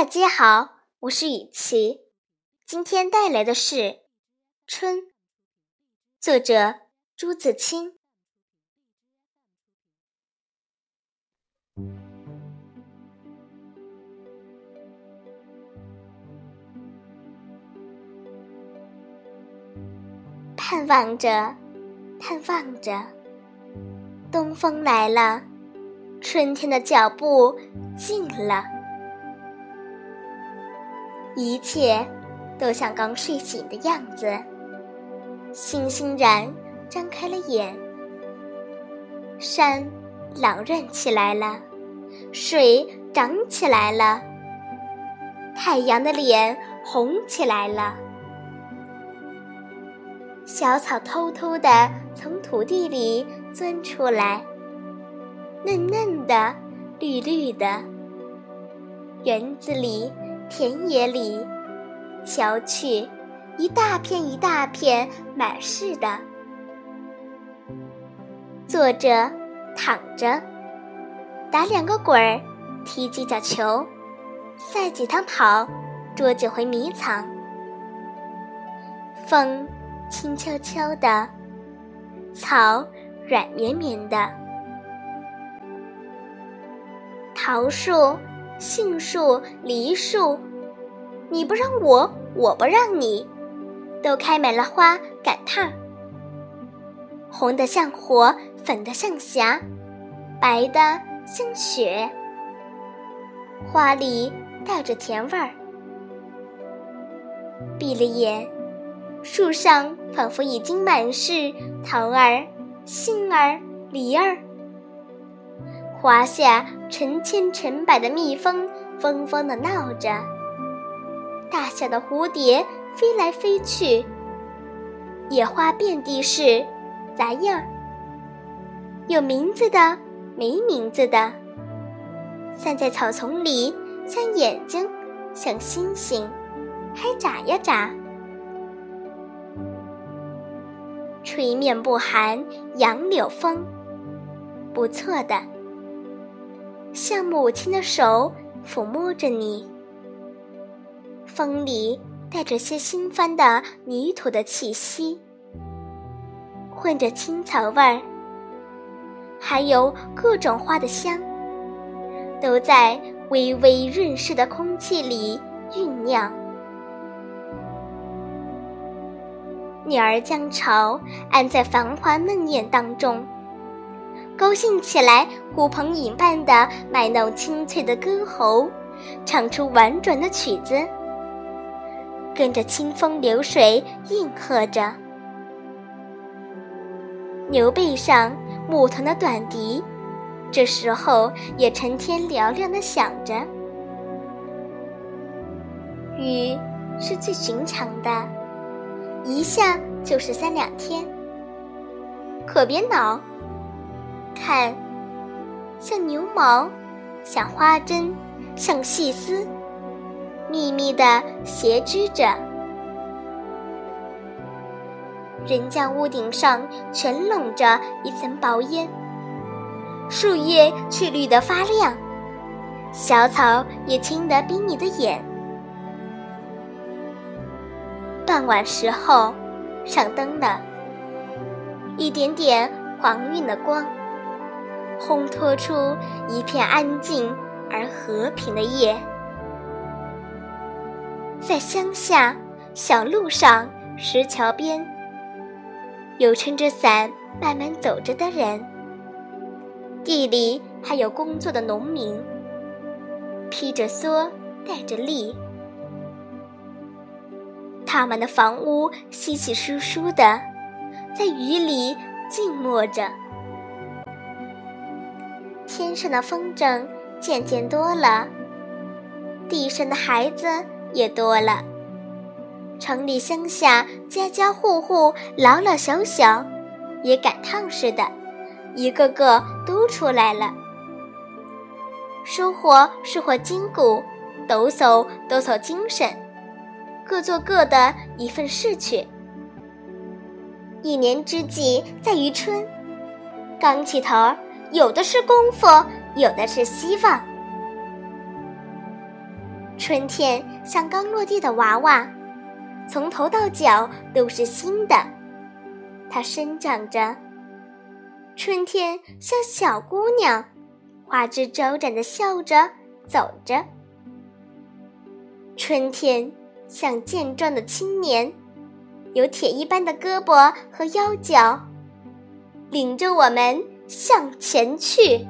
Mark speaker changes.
Speaker 1: 大家好，我是雨琪，今天带来的是《春》，作者朱自清。盼望着，盼望着，东风来了，春天的脚步近了。一切都像刚睡醒的样子，欣欣然张开了眼。山朗润起来了，水涨起来了，太阳的脸红起来了。小草偷偷地从土地里钻出来，嫩嫩的，绿绿的。园子里。田野里，瞧去，一大片一大片满是的。坐着，躺着，打两个滚儿，踢几脚球，赛几趟跑，捉几回迷藏。风轻悄悄的，草软绵绵的，桃树。杏树、梨树，你不让我，我不让你，都开满了花赶趟，红的像火，粉的像霞，白的像雪，花里带着甜味儿。闭了眼，树上仿佛已经满是桃儿、杏儿、梨儿。华下成千成百的蜜蜂嗡嗡的闹着，大小的蝴蝶飞来飞去，野花遍地是，杂样儿，有名字的，没名字的，散在草丛里，像眼睛，像星星，还眨呀眨。吹面不寒杨柳风，不错的。像母亲的手抚摸着你，风里带着些新翻的泥土的气息，混着青草味儿，还有各种花的香，都在微微润湿的空气里酝酿。鸟儿将巢安在繁花嫩叶当中。高兴起来，呼朋引伴的卖弄清脆的歌喉，唱出婉转的曲子，跟着清风流水应和着。牛背上牧童的短笛，这时候也成天嘹亮的响着。雨是最寻常的，一下就是三两天，可别恼。看，像牛毛，像花针，像细丝，密密的斜织着。人家屋顶上全笼着一层薄烟，树叶却绿得发亮，小草也青得比你的眼。傍晚时候，上灯了，一点点黄晕的光。烘托出一片安静而和平的夜，在乡下小路上、石桥边，有撑着伞慢慢走着的人；地里还有工作的农民，披着蓑，带着笠。他们的房屋稀稀疏疏的，在雨里静默着。天上的风筝渐渐多了，地上的孩子也多了。城里乡下，家家户户，老老小小，也赶趟似的，一个个都出来了。收获收获筋骨，抖擞抖擞精神，各做各的一份事去。一年之计在于春，刚起头儿。有的是功夫，有的是希望。春天像刚落地的娃娃，从头到脚都是新的。它生长着。春天像小姑娘，花枝招展的笑着走着。春天像健壮的青年，有铁一般的胳膊和腰脚，领着我们向前去。